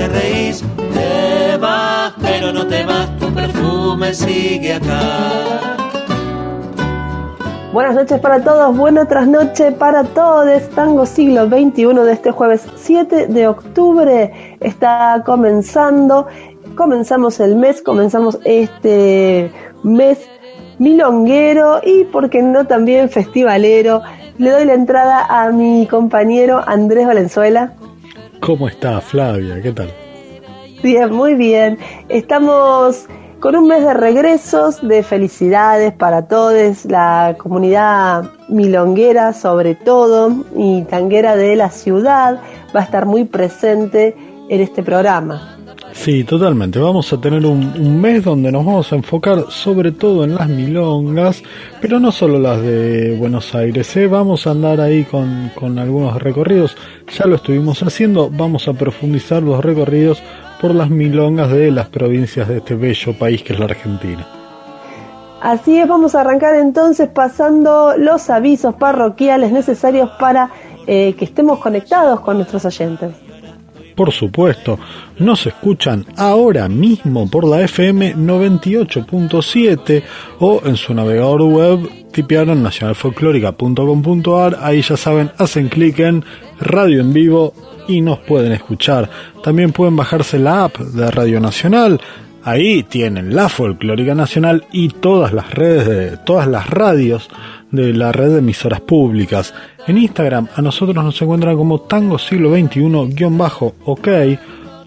te reís. Te vas, pero no te vas, tu perfume sigue acá. Buenas noches para todos, buena trasnoche para todos. Tango siglo XXI de este jueves 7 de octubre está comenzando. Comenzamos el mes, comenzamos este mes milonguero y, por qué no, también festivalero. Le doy la entrada a mi compañero Andrés Valenzuela. ¿Cómo está Flavia? ¿Qué tal? Bien, muy bien. Estamos con un mes de regresos, de felicidades para todos, la comunidad milonguera sobre todo y tanguera de la ciudad va a estar muy presente en este programa. Sí, totalmente. Vamos a tener un, mes donde nos vamos a enfocar sobre todo en las milongas, pero no solo las de Buenos Aires. ¿eh? Vamos a andar ahí con, con algunos recorridos. Ya lo estuvimos haciendo. Vamos a profundizar los recorridos por las milongas de las provincias de este bello país que es la Argentina. Así es, vamos a arrancar entonces pasando los avisos parroquiales necesarios para eh, que estemos conectados con nuestros oyentes por supuesto, nos escuchan ahora mismo por la FM 98.7 o en su navegador web tipiaron nacionalfolclórica.com.ar, ahí ya saben, hacen clic en radio en vivo y nos pueden escuchar. También pueden bajarse la app de Radio Nacional, ahí tienen la Folclórica Nacional y todas las redes de todas las radios de la red de emisoras públicas. En Instagram a nosotros nos encuentran como Tango Siglo XXI-OK,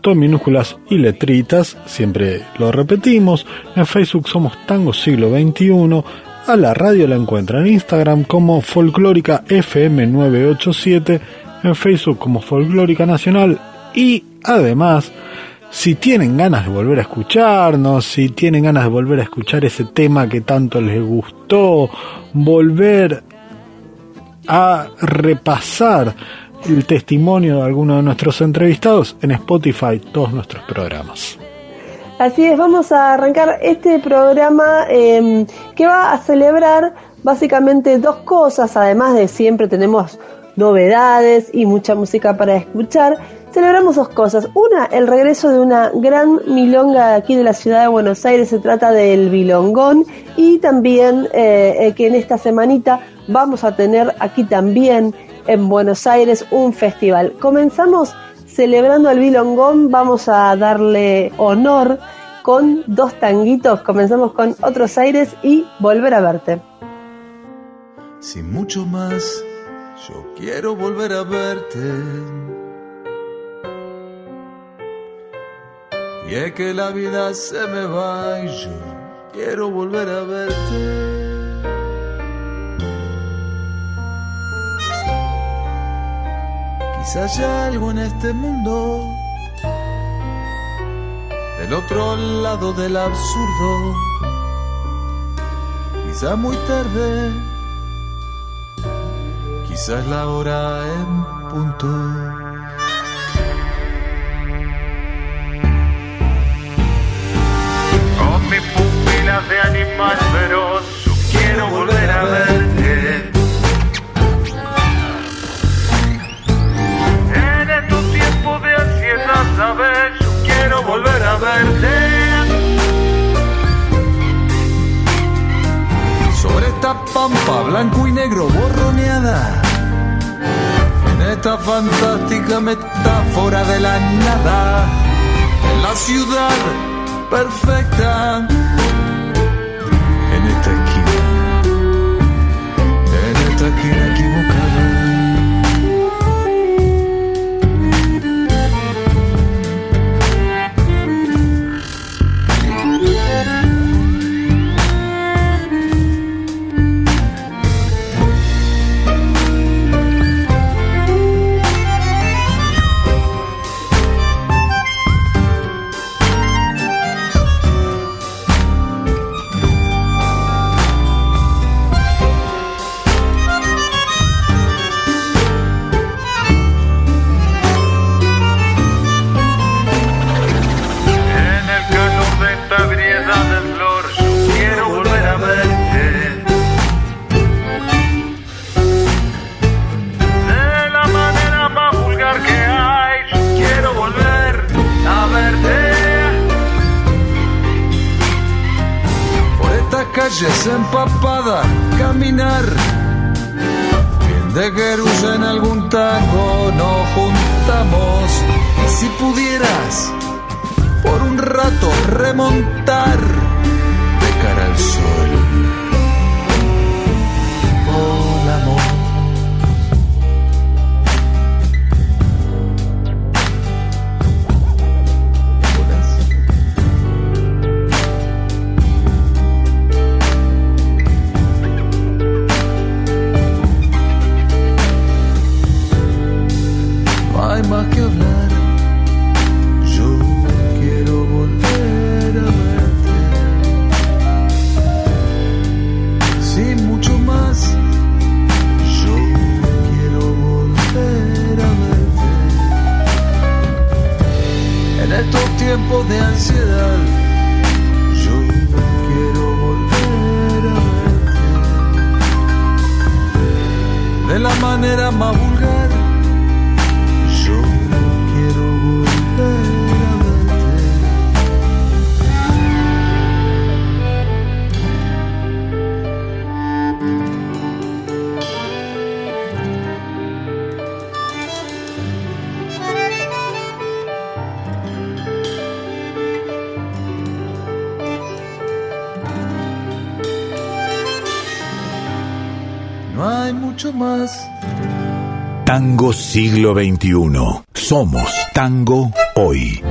todo minúsculas y letritas, siempre lo repetimos. En Facebook somos Tango Siglo XXI. A la radio la encuentran en Instagram como Folclórica FM 987, en Facebook como Folclórica Nacional y además si tienen ganas de volver a escucharnos, si tienen ganas de volver a escuchar ese tema que tanto les gustó, volver a repasar el testimonio de alguno de nuestros entrevistados en Spotify, todos nuestros programas. Así es, vamos a arrancar este programa em, que va a celebrar básicamente dos cosas, además de siempre tenemos novedades y mucha música para escuchar celebramos dos cosas. Una, el regreso de una gran milonga aquí de la ciudad de Buenos Aires, se trata del Bilongón, y también eh, eh, que en esta semanita vamos a tener aquí también en Buenos Aires un festival. Comenzamos celebrando el Bilongón, vamos a darle honor con dos tanguitos, comenzamos con Otros Aires y Volver a verte. Sin mucho más, yo quiero volver a verte Y es que la vida se me va y yo quiero volver a verte. Quizás haya algo en este mundo, del otro lado del absurdo. Quizás muy tarde, quizás la hora en punto. De animal feroz, quiero volver a verte. En estos tiempos de ansiedad verte. Sobre esta pampa blanco y negro borroneada. En esta fantástica metáfora de la nada. En la ciudad perfecta. Siglo XXI. Somos Tango hoy.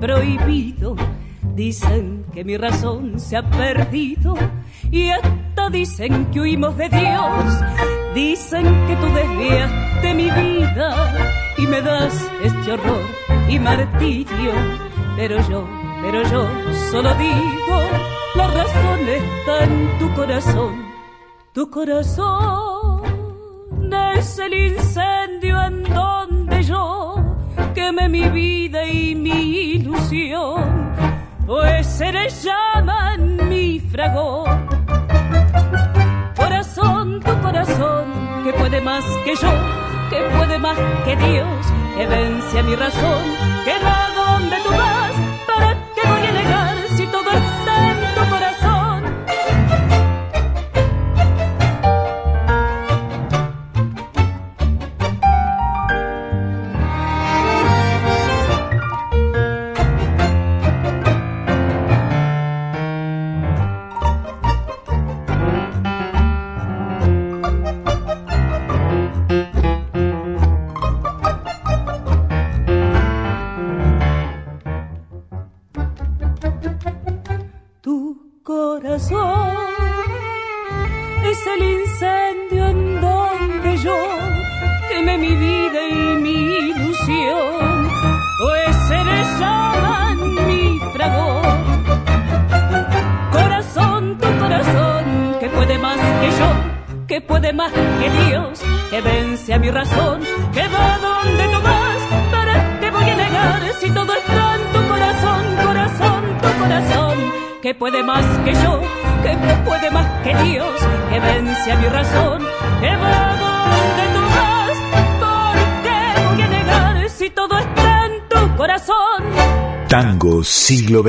Prohibido, dicen que mi razón se ha perdido. Y hasta dicen que huimos de Dios, dicen que tú desviaste mi vida. Y me das este horror y martirio, pero yo, pero yo solo digo, la razón está en tu corazón, tu corazón es el incendio quemé mi vida y mi ilusión, pues eres llama en mi fragor. Corazón, tu corazón, que puede más que yo, que puede más que Dios, que vence a mi razón, que va donde tú vas, ¿para qué voy a negar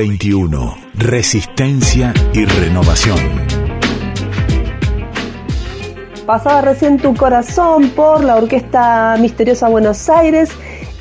21. Resistencia y renovación. Pasaba recién tu corazón por la Orquesta Misteriosa Buenos Aires.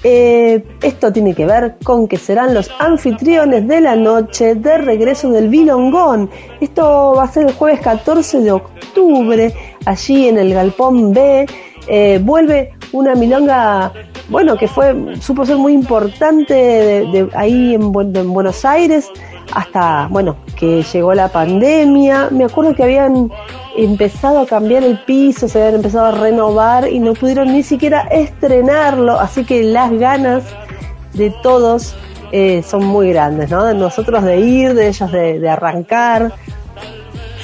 Eh, esto tiene que ver con que serán los anfitriones de la noche de regreso del Vilongón. Esto va a ser el jueves 14 de octubre, allí en el Galpón B. Eh, vuelve una milonga bueno, que fue, supo ser muy importante ahí en, Buen- en Buenos Aires hasta, bueno, que llegó la pandemia. Me acuerdo que habían empezado a cambiar el piso, se habían empezado a renovar y no pudieron ni siquiera estrenarlo, así que las ganas de todos eh, son muy grandes, ¿no? De nosotros de ir, de ellos de arrancar.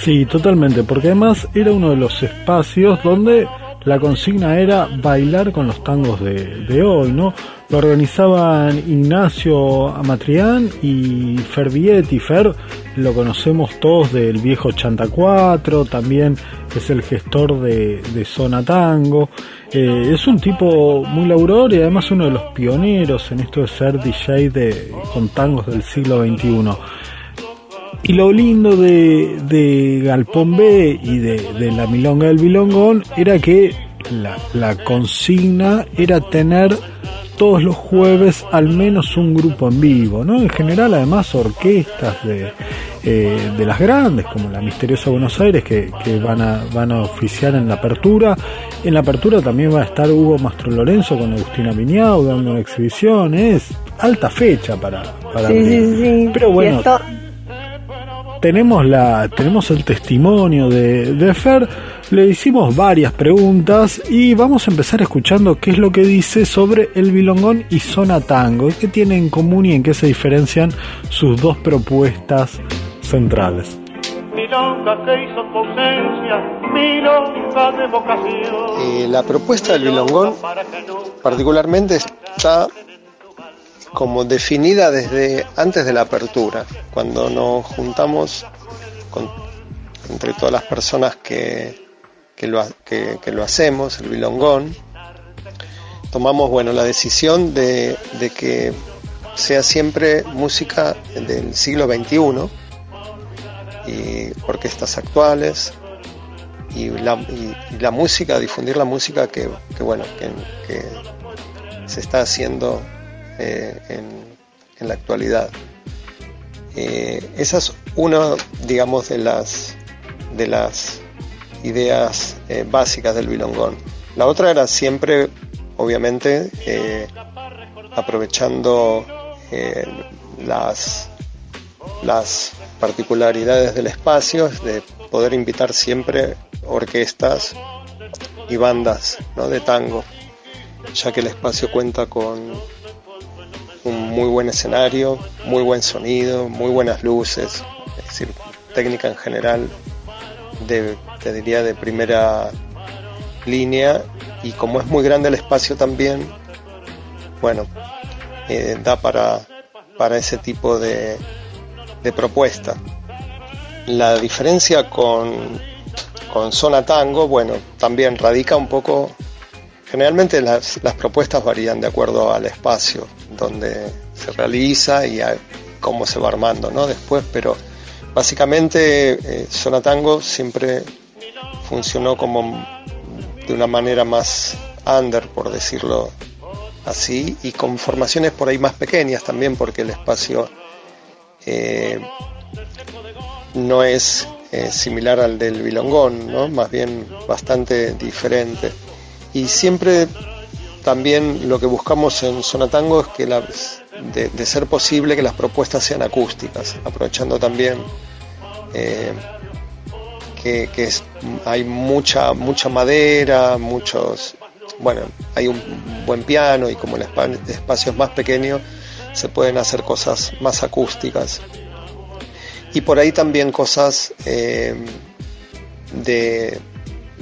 Sí, totalmente, porque además era uno de los espacios donde la consigna era bailar con los tangos de, hoy, ¿no? Lo organizaban Ignacio Amatrián y Fer Vietti. Fer lo conocemos todos del viejo Chanta 4, también es el gestor de, de Zona Tango. Eh, es un tipo muy laurador y además uno de los pioneros en esto de ser DJ de, con tangos del siglo XXI. Y lo lindo de, de Galpón B y de, de la Milonga del Bilongón era que la, la consigna era tener todos los jueves al menos un grupo en vivo, ¿no? En general, además, orquestas de, eh, de las grandes, como la Misteriosa Buenos Aires, que, que van, a, van a oficiar en la apertura. En la apertura también va a estar Hugo Mastro Lorenzo con Agustina Piñao dando una exhibición. Es alta fecha para, para Sí, sí, sí. Pero bueno, tenemos la tenemos el testimonio de, de Fer. Le hicimos varias preguntas y vamos a empezar escuchando qué es lo que dice sobre el bilongón y zona tango. Y qué tienen en común y en qué se diferencian sus dos propuestas centrales Milonga que hizo tu ausencia, milonga de vocación. Eh, la propuesta del bilongón particularmente está como definida desde antes de la apertura, cuando nos juntamos con- entre todas las personas que, que lo, hacemos, el bilongón, tomamos bueno la decisión de, de que sea siempre música del siglo XXI y orquestas actuales y la, y la música, difundir la música que, que, bueno, que, que se está haciendo eh, en, la actualidad. Eh, esa es una, digamos, de las, de las ideas eh, básicas del bilongón. La otra era siempre, obviamente, aprovechando eh, las, las particularidades del espacio, de poder invitar siempre orquestas y bandas ¿no? de tango, ya que el espacio cuenta con un muy buen escenario, muy buen sonido, muy buenas luces, es decir, técnica en general, de, te diría de primera línea, y como es muy grande el espacio también, bueno, eh, da para, para ese tipo de, de propuesta. La diferencia con, con Zona Tango, bueno, también radica un poco, generalmente las, las propuestas varían de acuerdo al espacio donde se realiza y a cómo se va armando, ¿no? Después, pero básicamente eh, Zona Tango siempre funcionó como de una manera más under, por decirlo así, y con formaciones por ahí más pequeñas también, porque el espacio eh, no es eh, similar al del Bilongón, ¿no? más bien bastante diferente. Y siempre también lo que buscamos en Zona Tango es que las, de, ser posible que las propuestas sean acústicas, aprovechando también eh, que, que es- hay mucha, mucha madera, muchos bueno, hay un buen piano y como el espacio es más pequeño, se pueden hacer cosas más acústicas. Y por ahí también cosas eh, de,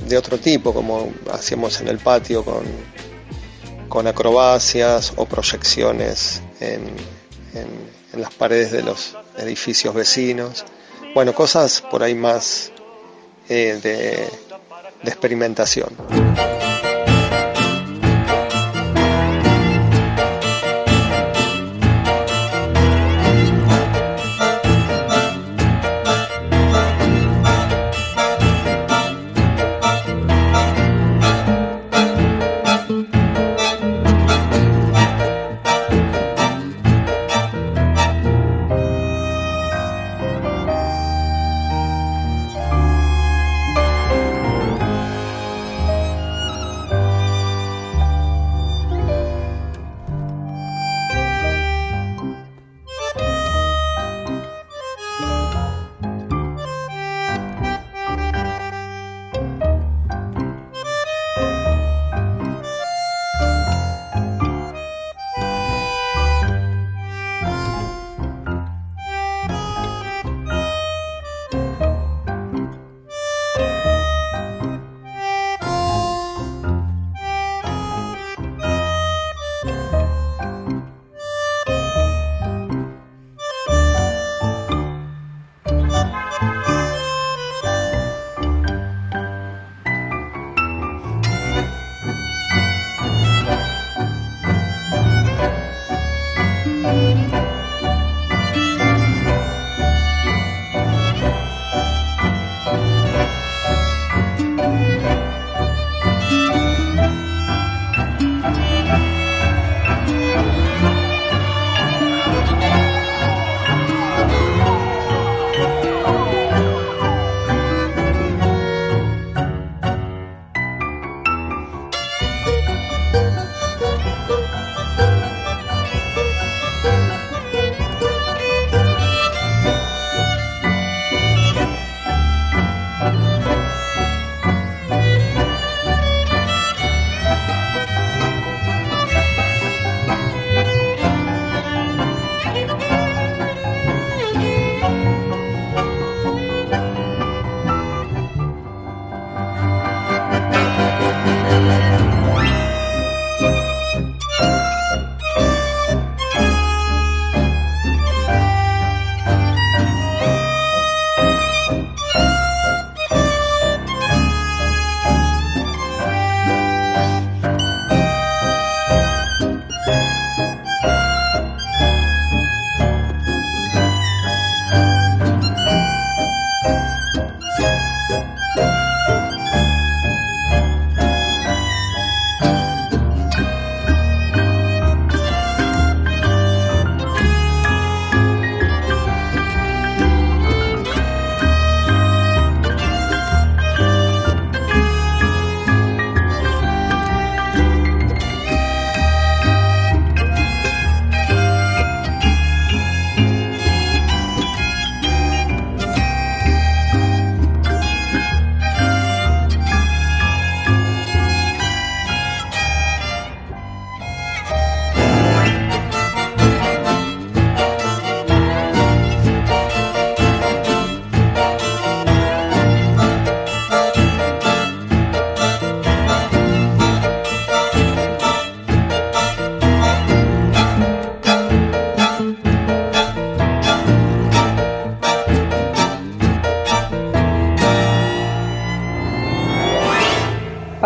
de, otro tipo, como hacíamos en el patio con, con acrobacias o proyecciones en, en las paredes de los edificios vecinos. Bueno, cosas por ahí más eh, de, de experimentación.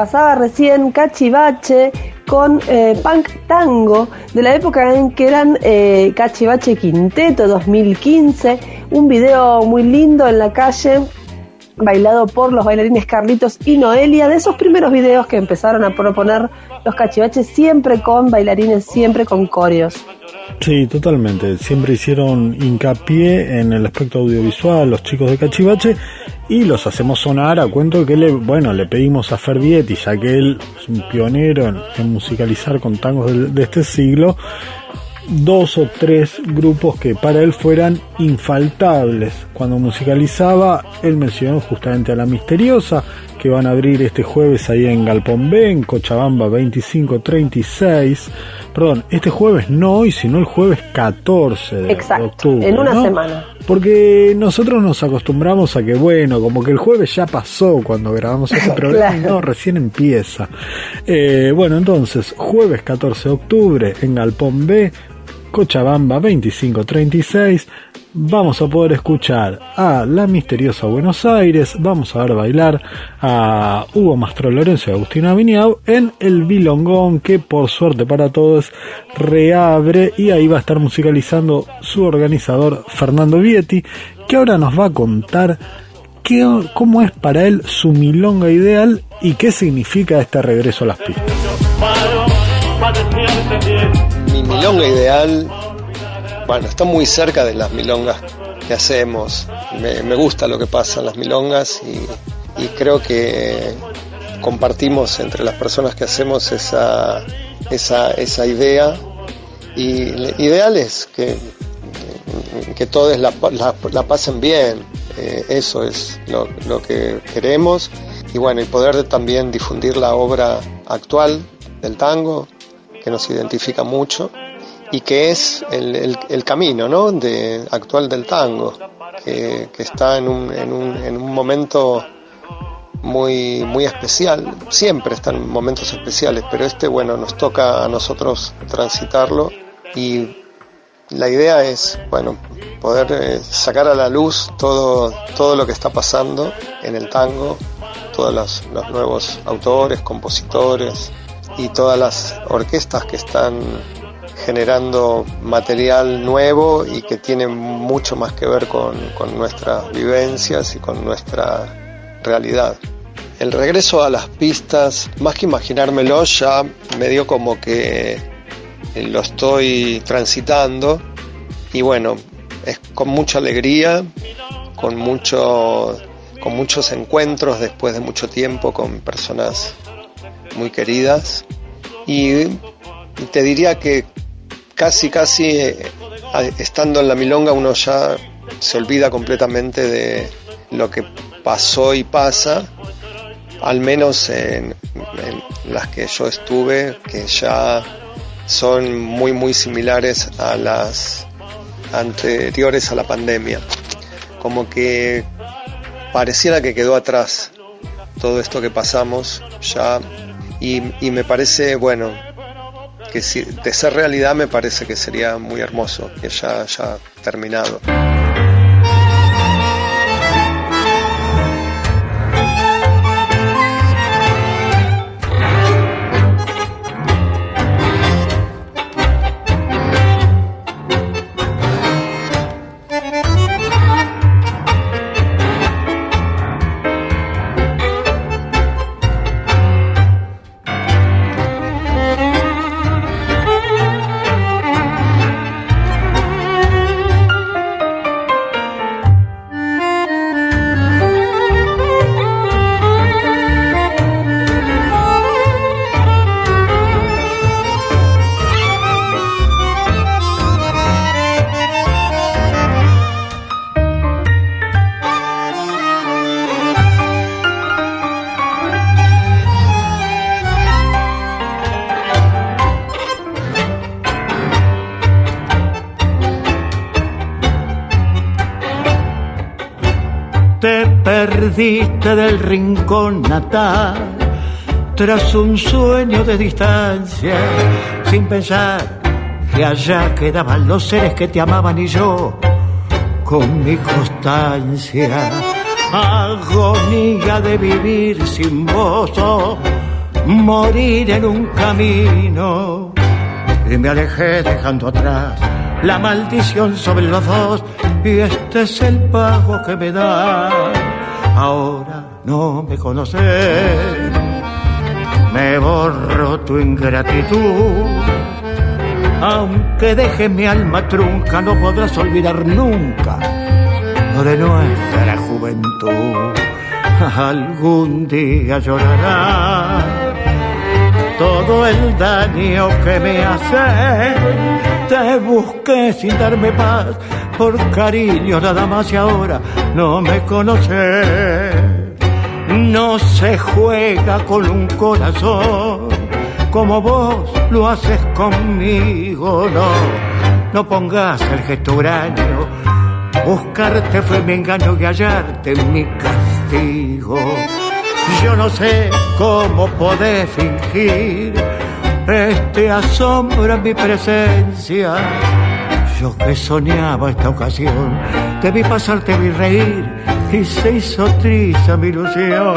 Pasaba recién Cachivache con eh, Punk Tango, de la época en que eran eh, Cachivache Quinteto 2015, un video muy lindo en la calle, bailado por los bailarines Carlitos y Noelia, de esos primeros videos que empezaron a proponer los cachivaches, siempre con bailarines, siempre con coreos. Sí, totalmente. Siempre hicieron hincapié en el aspecto audiovisual los chicos de Cachivache y los hacemos sonar a cuento que le, bueno, le pedimos a Fervietti, ya que él es un pionero en, musicalizar con tangos de, este siglo, dos o tres grupos que para él fueran infaltables. Cuando musicalizaba, él mencionó justamente a La Misteriosa, que van a abrir este jueves ahí en Galpón B, en Cochabamba 2536. Perdón, este jueves no hoy, sino el jueves 14 de Exacto, octubre. en una ¿no? semana. Porque nosotros nos acostumbramos a que, bueno, como que el jueves ya pasó cuando grabamos este programa, Claro. no, recién empieza. Eh, bueno, entonces, jueves 14 de octubre en Galpón B, Cochabamba 2536, vamos a poder escuchar a La Misteriosa Buenos Aires, vamos a ver bailar a Hugo Mastro Lorenzo y Agustina Viñao en El Bilongón, que por suerte para todos reabre y ahí va a estar musicalizando su organizador Fernando Vietti, que ahora nos va a contar qué, cómo es para él su milonga ideal y qué significa este regreso a las pistas. Mi milonga ideal, bueno, está muy cerca de las milongas que hacemos. Me, me gusta lo que pasa en las milongas y, y creo que compartimos entre las personas que hacemos esa, esa, esa idea. Y ideal es que, que todos la, la- la pasen bien. Eh, eso es lo, lo que queremos. Y bueno, y poder también difundir la obra actual del tango, que nos identifica mucho y que es el, el- camino ¿no? de, actual del tango, que, que está en un, en, un, en un momento muy, muy especial, siempre están en momentos especiales, pero este, bueno, nos toca a nosotros transitarlo y la idea es, bueno, poder eh, sacar a la luz todo, todo lo que está pasando en el tango, todos los, los nuevos autores, compositores y todas las orquestas que están generando material nuevo y que tiene mucho más que ver con, nuestras vivencias y con nuestra realidad. El regreso a las pistas, más que imaginármelo, ya me dio como que eh, lo estoy transitando y bueno, es con mucha alegría, con mucho con muchos encuentros después de mucho tiempo con personas muy queridas y te diría que casi casi eh, estando en la milonga uno ya se olvida completamente de lo que pasó y pasa al menos en, las que yo estuve que ya son muy muy similares a las anteriores a la pandemia. Como que pareciera que quedó atrás todo esto que pasamos ya y me parece bueno que si de ser realidad me parece que sería muy hermoso que ya haya terminado. Del rincón natal tras un sueño de distancia, sin pensar que allá quedaban los seres que te amaban y yo con mi constancia. Agonía de vivir sin vos, oh, morir en un camino. Y me alejé dejando atrás la maldición sobre los dos y este es el pago que me da. Ahora no me conoces, me borro tu ingratitud. Aunque deje mi alma trunca, no podrás olvidar nunca lo de nuestra juventud. Algún día llorará todo el daño que me hace. Te busqué sin darme paz, por cariño nada más y ahora no me conoces. no se juega con un corazón como vos lo haces conmigo, no, no pongas el gesto huraño. Buscarte fue mi engaño y hallarte mi castigo. Yo no sé cómo podés fingir este asombro en mi presencia. Yo que soñaba esta ocasión, te vi pasar, te vi reír y se hizo triste mi ilusión.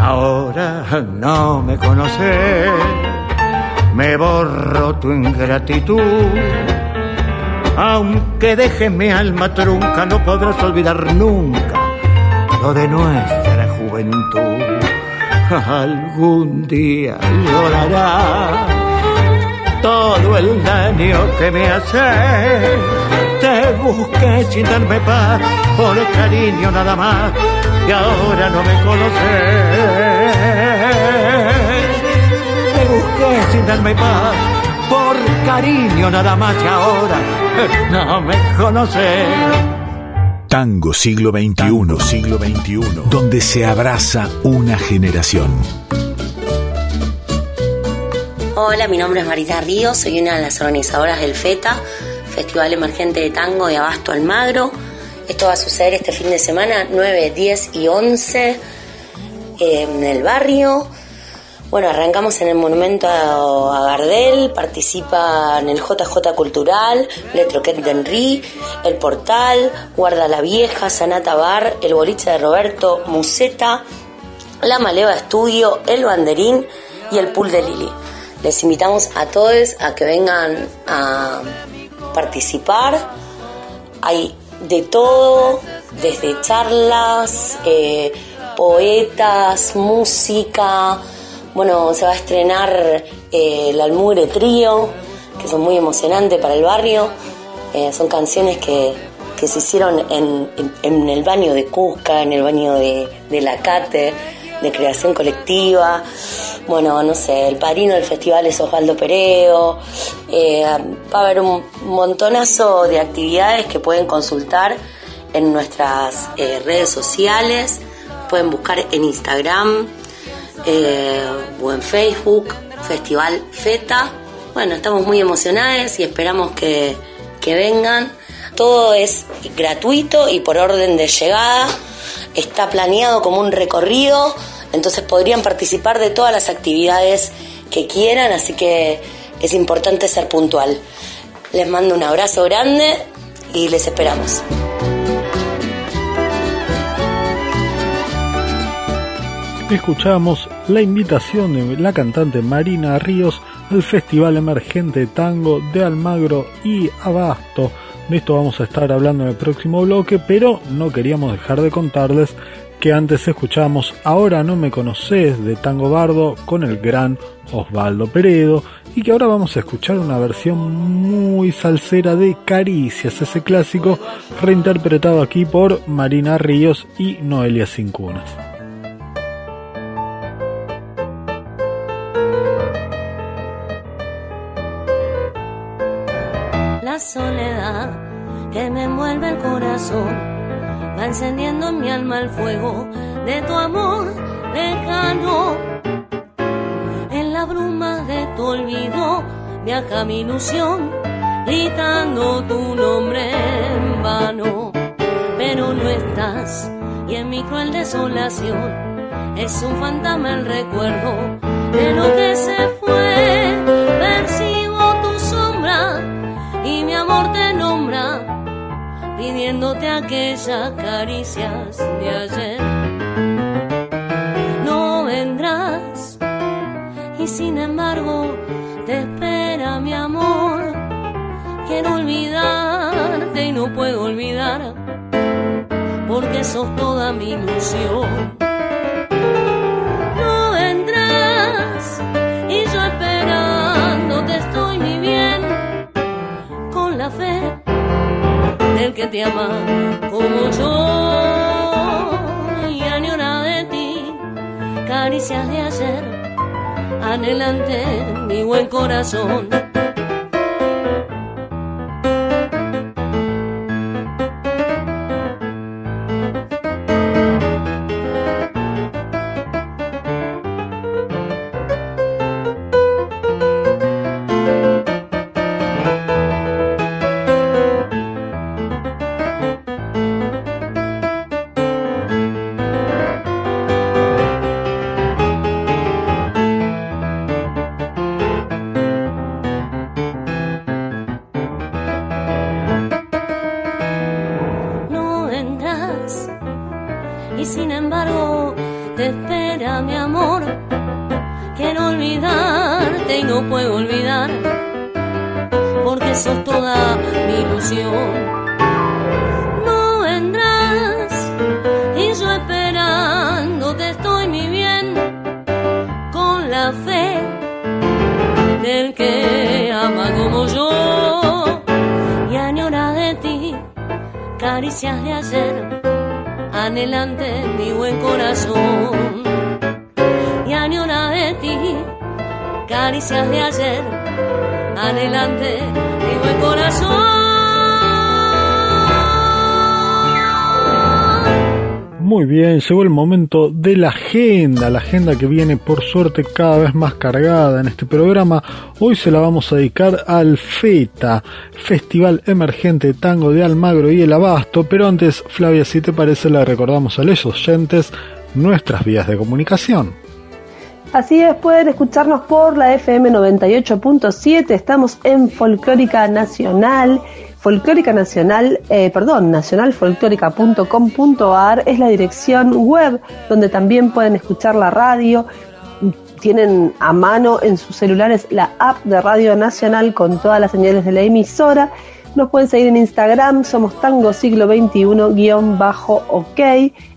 Ahora no me conoces, me borro tu ingratitud. Aunque dejes mi alma trunca, no podrás olvidar nunca lo de nuestra juventud. Algún día llorará todo el daño que me hace. Te busqué sin darme paz, por cariño nada más, y ahora no me conoces. Te busqué sin darme paz, por cariño nada más, y ahora no me conoces. Tango siglo XXI, siglo XXI, donde se abraza una generación. Hola, mi nombre es Marita Ríos, soy una de las organizadoras del FETA, Festival Emergente de Tango de Abasto Almagro. Esto va a suceder este fin de semana, 9, 10 y 11, en el barrio. Bueno, arrancamos en el Monumento a Gardel, participa en el JJ Cultural, Letroquet de Henry, El Portal, Guarda la Vieja, Sanata Bar, El Boliche de Roberto, Museta, La Maleva Estudio, El Banderín y El Pool de Lili. Les invitamos a todos a que vengan a participar. Hay de todo, desde charlas, eh, poetas, música. Bueno, se va a estrenar eh, el Almugre Trío, que son muy emocionantes para el barrio. Eh, son canciones que, que se hicieron en, el baño de Cusca, en el baño de, de La Cate, de creación colectiva. Bueno, no sé, el padrino del festival es Osvaldo Pereo. Eh, va a haber un montonazo de actividades que pueden consultar en nuestras eh, redes sociales. Pueden buscar en Instagram eh, o en Facebook, Festival FETA. Bueno, estamos muy emocionados y esperamos que, que vengan. Todo es gratuito y por orden de llegada. Está planeado como un recorrido, entonces podrían participar de todas las actividades que quieran, así que es importante ser puntual. Les mando un abrazo grande y les esperamos. Escuchamos la invitación de la cantante Marina Ríos al Festival Emergente Tango de Almagro y Abasto. De esto vamos a estar hablando en el próximo bloque, pero no queríamos dejar de contarles que antes escuchamos Ahora no me conoces de Tango Bardo con el gran Osvaldo Peredo y que ahora vamos a escuchar una versión muy salsera de Caricias, ese clásico reinterpretado aquí por Marina Ríos y Noelia Cincunas. La soledad que me envuelve el corazón va encendiendo en mi alma el fuego de tu amor lejano. En la bruma de tu olvido viaja mi ilusión, gritando tu nombre en vano. Pero no estás y en mi cruel desolación es un fantasma el recuerdo de lo que se fue. Pidiéndote aquellas caricias de ayer. No vendrás y sin embargo te espera mi amor. Quiero olvidarte y no puedo olvidar, porque sos toda mi ilusión. Que te ama como yo. Y añora de ti caricias de ayer anhelante mi buen corazón no puedo olvidar, porque sos toda mi ilusión. No vendrás y yo esperándote estoy mi bien con la fe del que ama como yo y añora de ti caricias de ayer anhelante mi buen corazón de ayer buen corazón Muy bien, llegó el momento de la agenda, la agenda que viene por suerte cada vez más cargada en este programa. Hoy se la vamos a dedicar al FETA, Festival Emergente de Tango de Almagro y el Abasto, pero antes, Flavia, si te parece, le recordamos a los oyentes nuestras vías de comunicación. Así es, pueden escucharnos por la FM 98.7, estamos en Folclórica Nacional Folclórica Nacional, eh, perdón, nacionalfolclórica.com.ar es la dirección web donde también pueden escuchar la radio. Tienen a mano en sus celulares la app de Radio Nacional con todas las señales de la emisora. Nos pueden seguir en Instagram, somos Tango Siglo XXI-OK,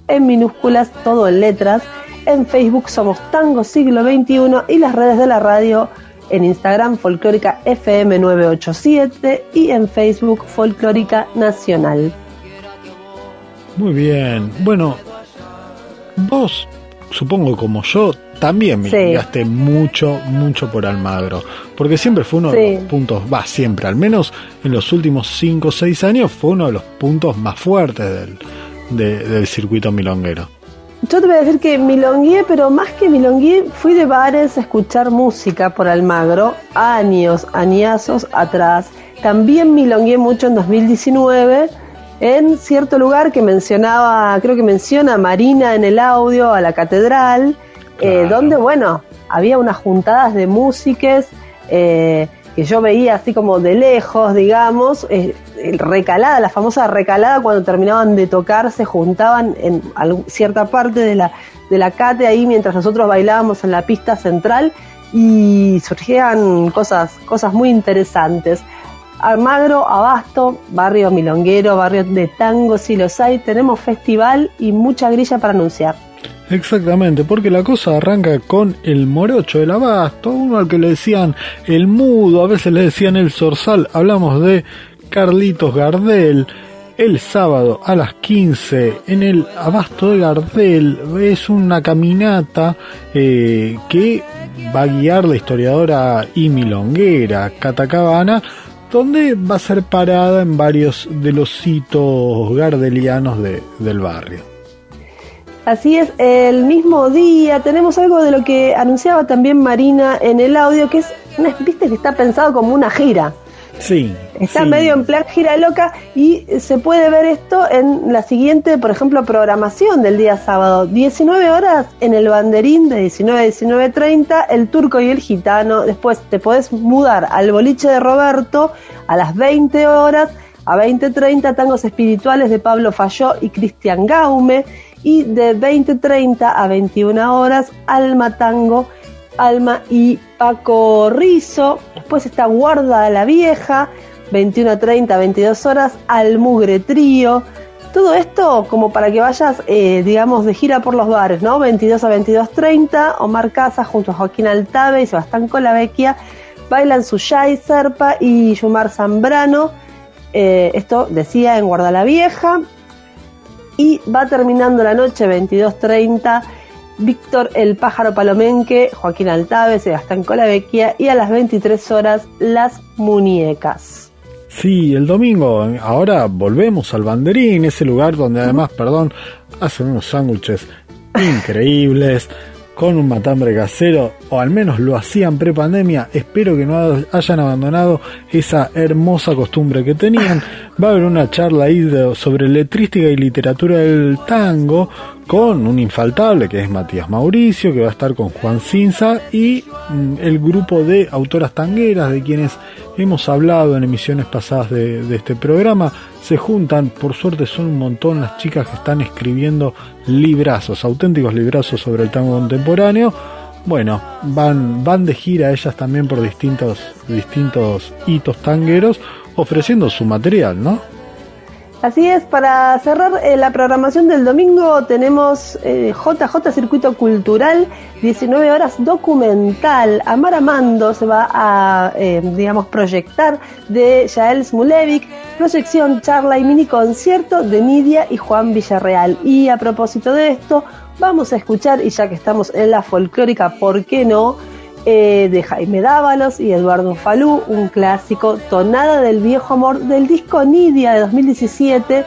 en minúsculas, todo en letras. En Facebook somos Tango Siglo XXI y las redes de la radio en Instagram Folclórica FM 987 y en Facebook Folclórica Nacional. Muy bien, bueno, vos supongo como yo también me mucho, mucho por Almagro, porque siempre fue uno de los puntos, va, siempre, al menos en los últimos 5 o 6 años fue uno de los puntos más fuertes del, del circuito milonguero yo te voy a decir que milongué, pero más que milongué, fui de bares a escuchar música por Almagro, años, añazos atrás. También milongué mucho en 2019 en cierto lugar que mencionaba, creo que menciona Marina en el audio, a la catedral, eh, donde, bueno, había unas juntadas de músicas eh, que yo veía así como de lejos, digamos, eh, recalada, la famosa recalada, cuando terminaban de tocar, se juntaban en cierta parte de la, de la cate ahí mientras nosotros bailábamos en la pista central y surgían cosas, cosas muy interesantes. Almagro, Abasto, barrio milonguero, barrio de tango, si los hay, tenemos festival y mucha grilla para anunciar. Exactamente, porque la cosa arranca con el morocho del abasto, uno al que le decían el mudo, a veces le decían el zorzal, hablamos de Carlitos Gardel. El sábado a las 15 en el Abasto de Gardel es una caminata eh, que va a guiar la historiadora y milonguera Catacabana, donde va a ser parada en varios de los sitios gardelianos del barrio. Así es, el mismo día tenemos algo de lo que anunciaba también Marina en el audio, que es, viste que está pensado como una gira. Sí. Está medio en plan gira loca y se puede ver esto en la siguiente, por ejemplo, programación del día sábado. 19 horas en el banderín de 19 a 19.30, el turco y el gitano. Después te podés mudar al boliche de Roberto a las 20 horas. A 20.30 tangos espirituales de Pablo Falló y Cristian Gaume. Y de 20.30 a 21 horas, Alma Tango Alma y Paco Rizo. Después está Guarda la Vieja, 21 a 30, 22 horas, Al Mugre Trío. Todo esto como para que vayas, eh, digamos, de gira por los bares, ¿no? 22 a 22.30, Omar Casas junto a Joaquín Altave y Sebastián Colavecchia bailan Suyay Serpa y Yumar Zambrano. Eh, esto decía en Guarda la Vieja. Y va terminando la noche 22.30 Víctor El Pájaro Palomenque, Joaquín Altave, Sebastián Colavecchia y a las 23 horas Las Muñecas. Sí, el domingo, ahora volvemos al banderín, ese lugar donde además, perdón, hacen unos sándwiches increíbles con un matambre casero, o al menos lo hacían pre-pandemia. Espero que no hayan abandonado esa hermosa costumbre que tenían. Va a haber una charla ahí sobre letrística y literatura del tango con un infaltable que es Matías Mauricio, que va a estar con Juan Cinza y mm, el grupo de autoras tangueras de quienes hemos hablado en emisiones pasadas de, este programa. Se juntan, por suerte son un montón las chicas que están escribiendo librazos, auténticos librazos sobre el tango contemporáneo. Bueno, van, van de gira ellas también por distintos, distintos hitos tangueros, ofreciendo su material, ¿no? Así es, para cerrar eh, la programación del domingo tenemos eh, JJ Circuito Cultural, 19 horas documental. Amar Amando se va a, eh, digamos, proyectar de Yael Smulevic, proyección, charla y mini concierto de Nidia y Juan Villarreal. Y a propósito de esto, vamos a escuchar, y ya que estamos en la folclórica, ¿por qué no? Eh, de Jaime Dávalos y Eduardo Falú, un clásico, Tonada del Viejo Amor del disco Nidia de 2017,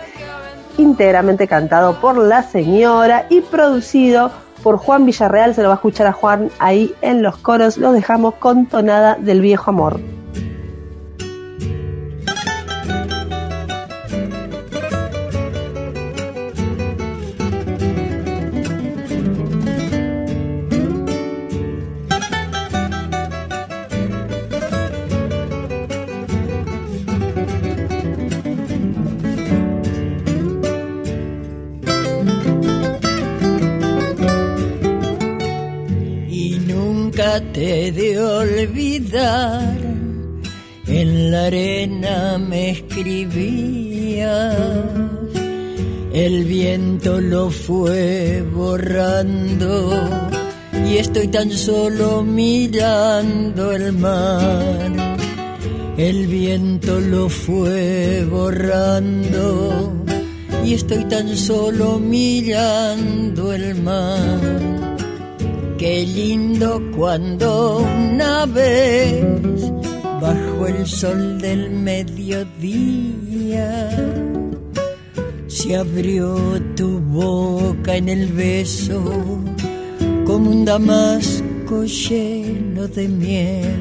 íntegramente cantado por la señora y producido por Juan Villarreal. Se lo va a escuchar a Juan ahí en los coros. Los dejamos con Tonada del Viejo Amor. Arena me escribías, el viento lo fue borrando y estoy tan solo mirando el mar. El viento lo fue borrando y estoy tan solo mirando el mar Qué lindo cuando una vez, bajo el sol del mediodía, se abrió tu boca en el beso como un damasco lleno de miel.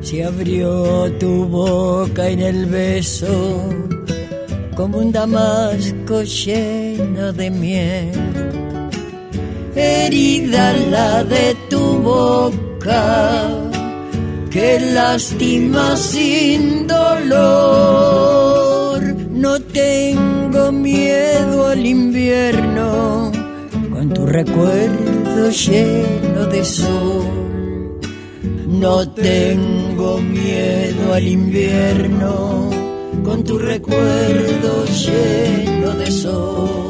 Se abrió tu boca en el beso como un damasco lleno de miel herida la de tu boca, que lastima sin dolor. No tengo miedo al invierno, con tu recuerdo lleno de sol. No tengo miedo al invierno, con tu recuerdo lleno de sol.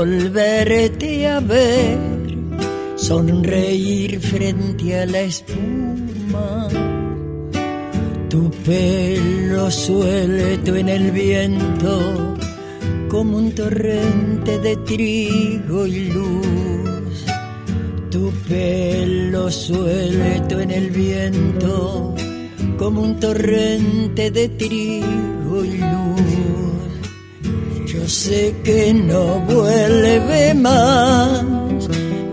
Volverte a ver, sonreír frente a la espuma, tu pelo suelto en el viento, como un torrente de trigo y luz, tu pelo suelto en el viento, como un torrente de trigo sé que no vuelve más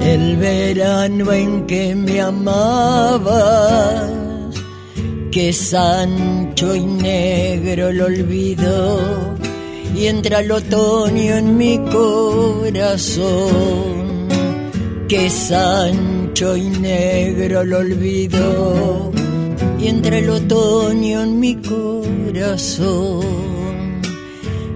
el verano en que me amabas, que es ancho y negro el olvido y entra el otoño en mi corazón, que es ancho y negro el olvido y entra el otoño en mi corazón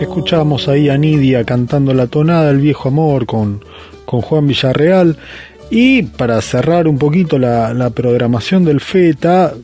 escuchábamos ahí a Nidia cantando la tonada El viejo amor con, con Juan Villarreal. Y para cerrar un poquito la, programación del FETA,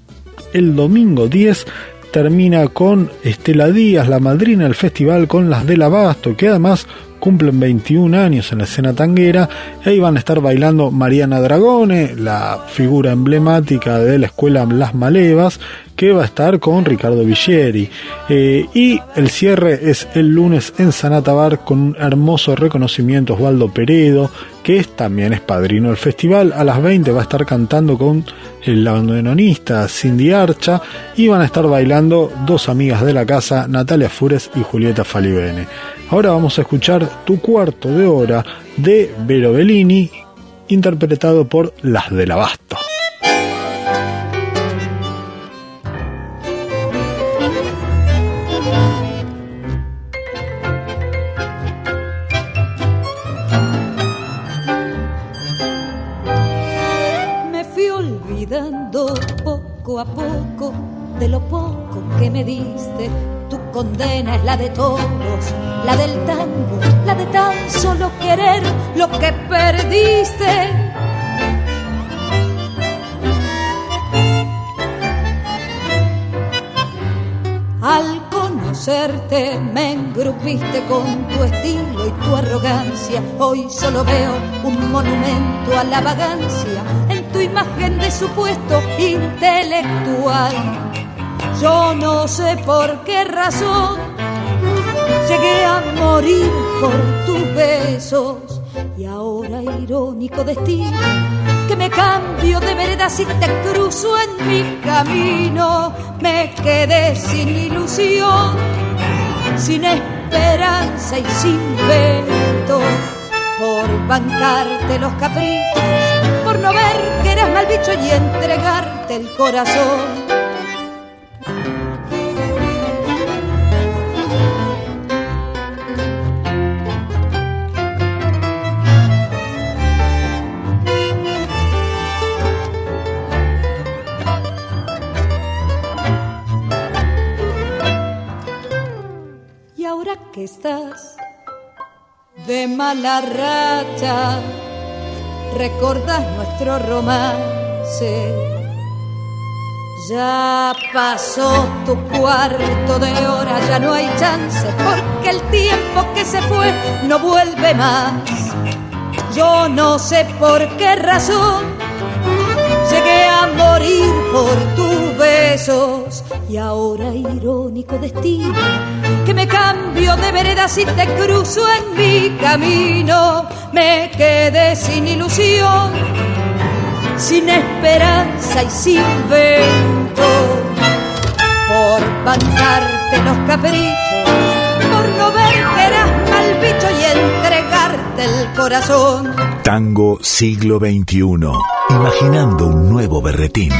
el domingo 10 termina con Estela Díaz, la madrina del festival, con las del Abasto, que además cumplen 21 años en la escena tanguera. Y ahí van a estar bailando Mariana Dragone, la figura emblemática de la escuela Las Malevas, que va a estar con Ricardo Villieri. Eh, y el cierre es el lunes en Sanatabar con un hermoso reconocimiento Osvaldo Peredo, que también es padrino del festival. A las 20 va a estar cantando con el abandononista Cindy Archa y van a estar bailando dos amigas de la casa, Natalia Fures y Julieta Falibene. Ahora vamos a escuchar Tu cuarto de hora de Vero Bellini, interpretado por Las del Abasto. La de todos, la del tango, la de tan solo querer lo que perdiste. Al conocerte me engrupiste con tu estilo y tu arrogancia. Hoy solo veo un monumento a la vagancia en tu imagen de supuesto intelectual. Yo no sé por qué razón llegué a morir por tus besos. Y ahora irónico destino que me cambio de vereda si te cruzo en mi camino. Me quedé sin ilusión sin esperanza y sin vento. Por bancarte los caprichos por no ver que eras mal bicho y entregarte el corazón mala racha, recordás nuestro romance. Ya pasó tu cuarto de hora, ya no hay chance, porque el tiempo que se fue no vuelve más. Yo no sé por qué razón llegué morir por tus besos. Y ahora irónico destino que me cambio de vereda si te cruzo en mi camino. Me quedé sin ilusión sin esperanza y sin vento. Por bancarte los caprichos por no ver que eras mal bicho y entregarte el corazón Tango siglo XXI. Imaginando un nuevo berretín.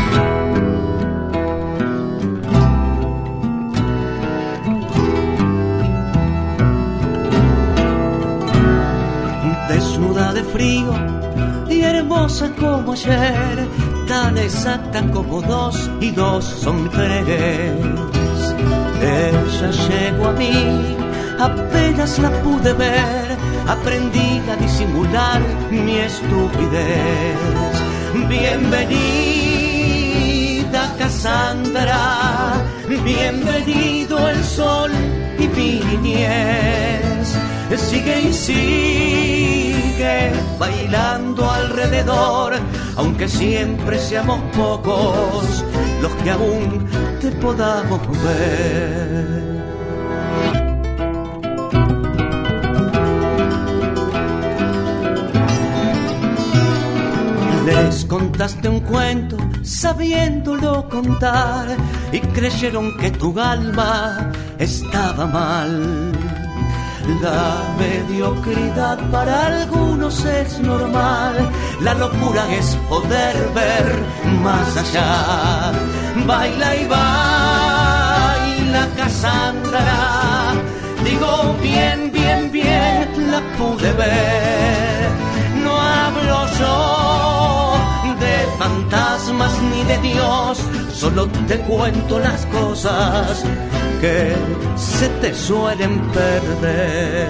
desnuda de frío y hermosa como ayer, tan exacta como dos y dos son tres. Ella llegó a mí, apenas la pude ver, aprendí a disimular mi estupidez. Bienvenida Cassandra, bienvenido el sol y mi niñez. Sigue y sigue bailando alrededor, aunque siempre seamos pocos los que aún te podamos ver. Les contaste un cuento sabiéndolo contar y creyeron que tu alma estaba mal. La mediocridad para algunos es normal, la locura es poder ver más allá. Baila y baila Cassandra, digo bien, bien, bien, la pude ver. No hablo yo fantasmas ni de Dios, solo te cuento las cosas que se te suelen perder.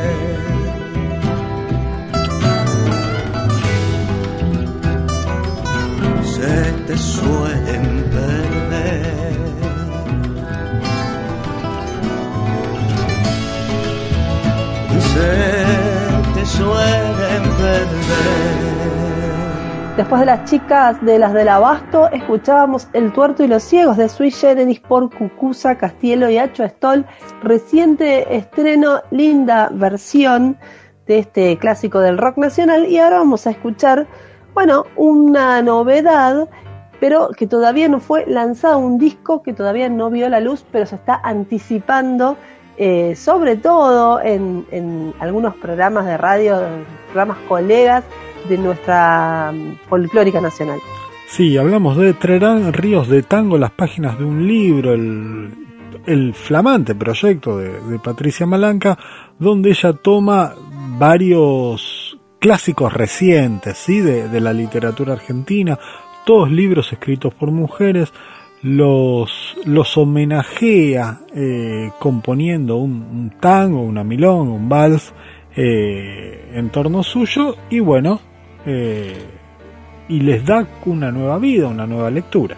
Se te suelen perder. Se te suelen perder. Después de las chicas de las del Abasto, escuchábamos El Tuerto y los Ciegos de Sui Generis por Cucusa, Castielo y Acho Stoll. Reciente estreno, linda versión de este clásico del rock nacional. Y ahora vamos a escuchar, bueno, una novedad, pero que todavía no fue lanzado, un disco que todavía no vio la luz, pero se está anticipando. Eh, sobre todo en, en algunos programas de radio, programas colegas, de nuestra mm, folclórica nacional. Sí, hablamos de Trerán Ríos de Tango, las páginas de un libro, el, flamante proyecto de, Patricia Malanca, donde ella toma varios clásicos recientes ¿sí? de, la literatura argentina, todos libros escritos por mujeres, los, los homenajea eh, componiendo un, un, tango, una milonga, un vals eh, en torno suyo y bueno, eh, y les da una nueva vida, una nueva lectura.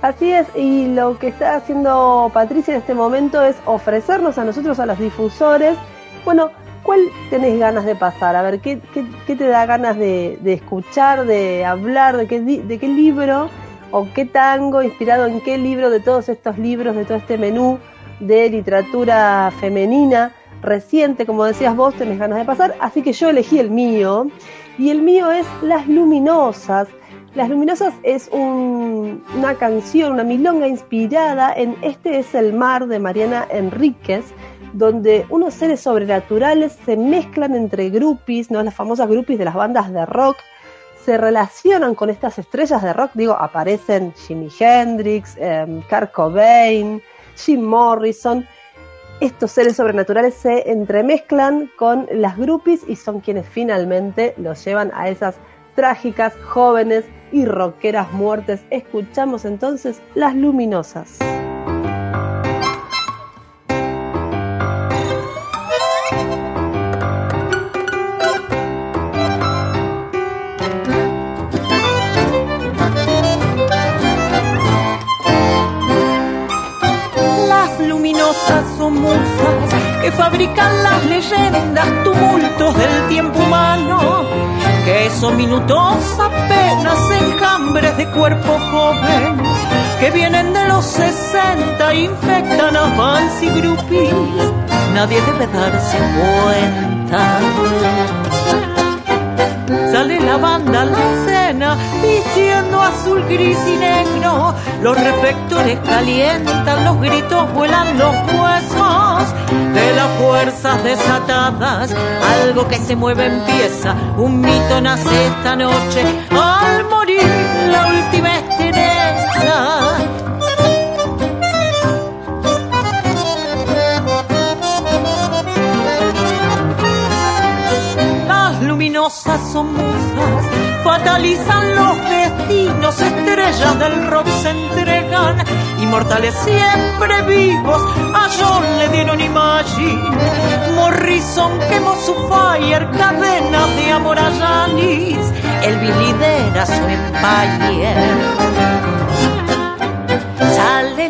Así es, y lo que está haciendo Patricia en este momento es ofrecernos a nosotros, a los difusores, bueno, ¿cuál tenés ganas de pasar? A ver, ¿qué, qué, qué te da ganas de, de, escuchar, de hablar, de qué, de qué libro o qué tango, inspirado en qué libro de todos estos libros, de todo este menú de literatura femenina reciente, como decías vos, tenés ganas de pasar, así que yo elegí el mío y el mío es Las Luminosas. Las Luminosas es un, una canción, una milonga inspirada en Este es el mar de Mariana Enríquez, donde unos seres sobrenaturales se mezclan entre groupies, ¿no? las famosas groupies de las bandas de rock, se relacionan con estas estrellas de rock, digo, aparecen Jimi Hendrix, eh, Kurt Cobain, Jim Morrison, estos seres sobrenaturales se entremezclan con las groupies y son quienes finalmente los llevan a esas trágicas, jóvenes y rockeras muertes. Escuchamos entonces Las Luminosas. Que fabrican las leyendas, tumultos del tiempo humano, que son minutos apenas enjambres de cuerpo joven, que vienen de los 60 infectan a fans y groupies, nadie debe darse cuenta. La banda la escena vistiendo azul, gris y negro. Los reflectores calientan, los gritos vuelan los huesos de las fuerzas desatadas. Algo que se mueve empieza, un mito nace esta noche. Al morir la última estrella. Luminosas son musas, fatalizan los destinos, estrellas del rock se entregan, inmortales siempre vivos, a John le dieron Imagine, Morrison quemó su fire, cadenas de amor a Janis, Elvis lidera su empire.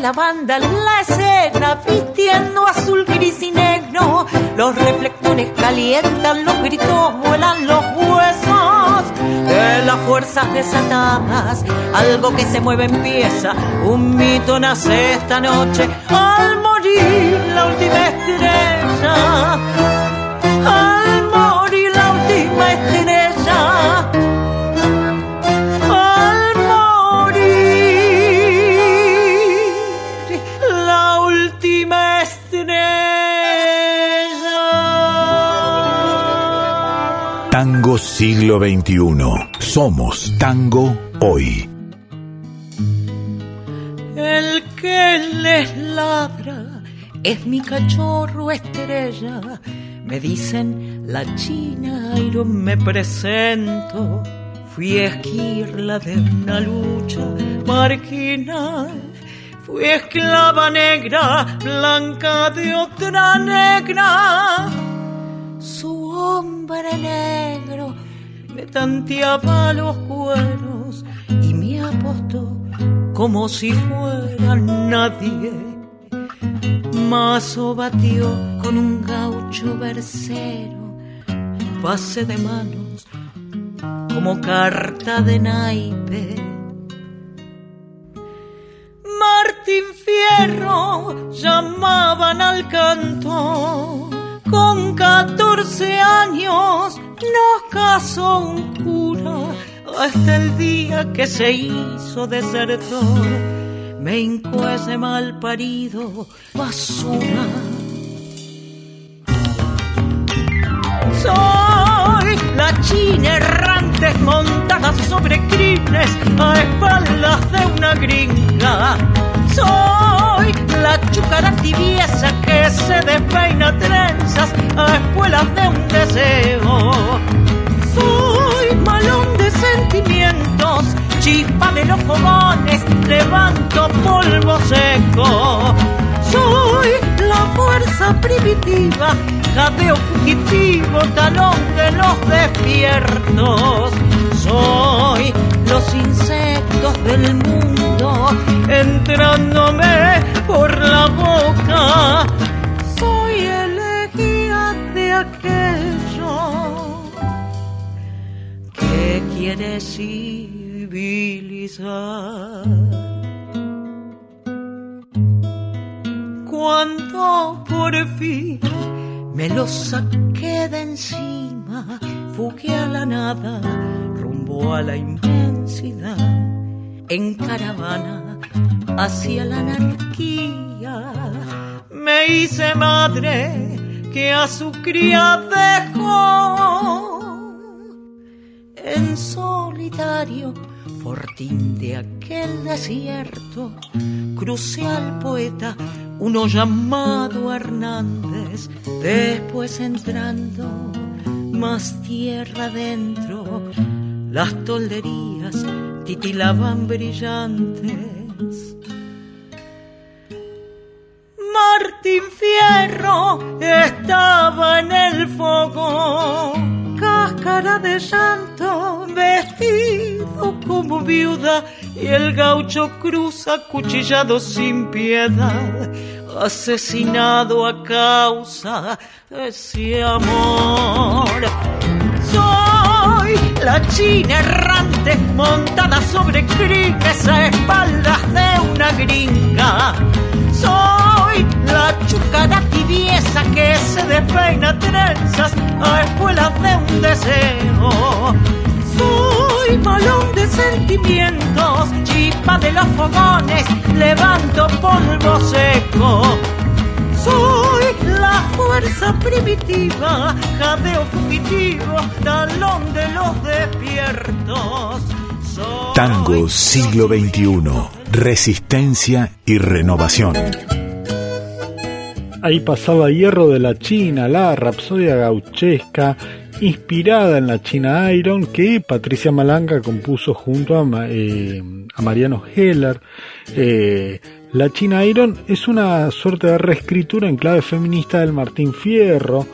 La banda en la escena vistiendo azul, gris y negro. Los reflectores calientan, los gritos vuelan los huesos de las fuerzas desatadas. Algo que se mueve empieza, un mito nace esta noche al morir la última estrella. Siglo XXI. Somos tango hoy. El que les ladra es mi cachorro estrella. Me dicen la china y yo me presento. Fui esquirla de una lucha marginal. Fui esclava negra, blanca de otra negra. Su hombre negro me tanteaba los cueros y me apostó como si fuera nadie. Mazo batió con un gaucho versero, pase de manos como carta de naipe. Martín Fierro llamaban al canto, con 14 años nos casó un cura hasta el día que se hizo desertor. Me hincó ese mal parido basura. Soy la china errante montada sobre crines a espaldas de una gringa. Soy la chucara tibieza que se despeina trenzas a espuelas de un deseo. Soy malón de sentimientos, chispa de los fogones, levanto polvo seco. Soy la fuerza primitiva, jadeo fugitivo, talón de los despiertos. Soy los insectos del mundo entrándome por la boca. Soy elegía de aquello que quiere civilizar. Cuando por fin me lo saqué de encima, fugué a la nada, rumbo a la inmensidad, en caravana hacia la anarquía. Me hice madre que a su cría dejó en solitario, fortín de aquel desierto, crucé al poeta, uno llamado Hernández, después entrando más tierra adentro, las tolderías titilaban brillantes. Martín Fierro estaba en el fuego, cáscara de llanto, vestido como viuda, y el gaucho cruza cuchillado sin piedad, asesinado a causa de ese amor. Soy la china errante montada sobre crines a espaldas de una gringa. Soy la chucara tibieza que se despeina trenzas a espuelas de un deseo. Soy malón de sentimientos, chispa de los fogones, levanto polvo seco. Soy la fuerza primitiva, jadeo fugitivo, talón de los despiertos. Soy Tango siglo XXI. Resistencia y renovación. Ahí pasaba Hierro de la China, la rapsodia gauchesca, inspirada en la China Iron, que Patricia Malanga compuso junto a, eh, a Mariano Heller. Eh, la China Iron es una suerte de reescritura en clave feminista del Martín Fierro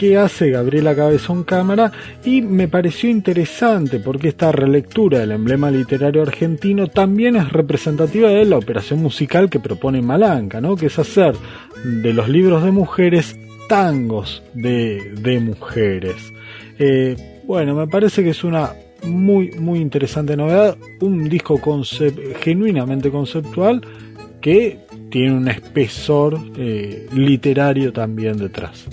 que hace Gabriela Cabezón Cámara y me pareció interesante porque esta relectura del emblema literario argentino también es representativa de la operación musical que propone Malanga, ¿no? que es hacer de los libros de mujeres tangos de, de mujeres. Eh, bueno, me parece que es una muy, muy interesante novedad, un disco concep- genuinamente conceptual que tiene un espesor eh, literario también detrás.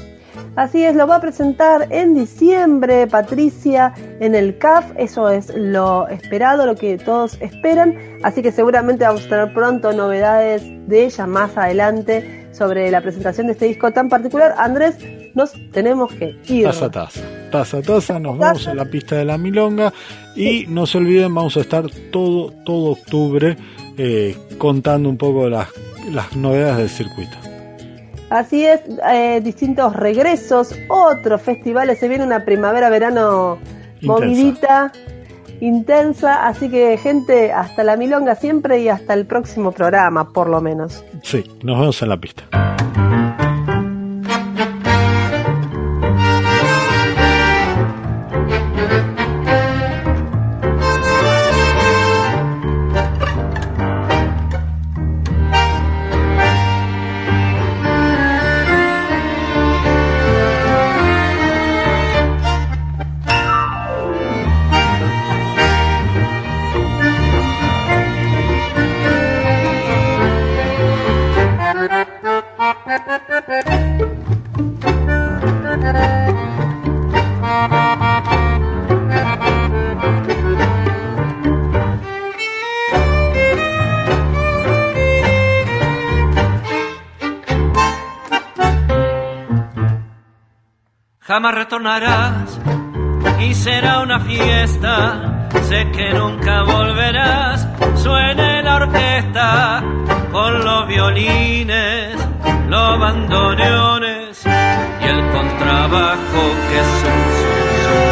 Así es, lo va a presentar en diciembre Patricia en el CAF, eso es lo esperado, lo que todos esperan, así que seguramente vamos a tener pronto novedades de ella más adelante sobre la presentación de este disco tan particular. Andrés, nos tenemos que ir. Taza, taza. Taza, taza, nos vamos a la pista de la milonga y no se olviden, vamos a estar todo, todo octubre eh, contando un poco las, las novedades del circuito. Así es, eh, distintos regresos, otros festivales, se viene una primavera-verano movidita. intensa. Así que, gente, hasta la milonga siempre y hasta el próximo programa, por lo menos. Sí, nos vemos en la pista. Retornarás y será una fiesta. Sé que nunca volverás. Suene la orquesta con los violines, los bandoneones y el contrabajo que son,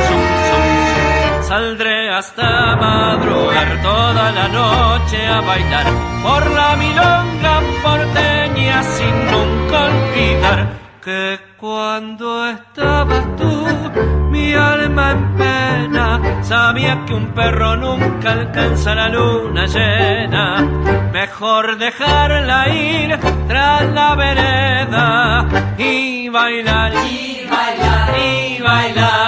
son, Saldré hasta madrugar toda la noche a bailar por la milonga porteña sin nunca olvidar que cuando estabas tú, mi alma en pena, sabía que un perro nunca alcanza la luna llena. Mejor dejarla ir tras la vereda y bailar, y bailar, y bailar.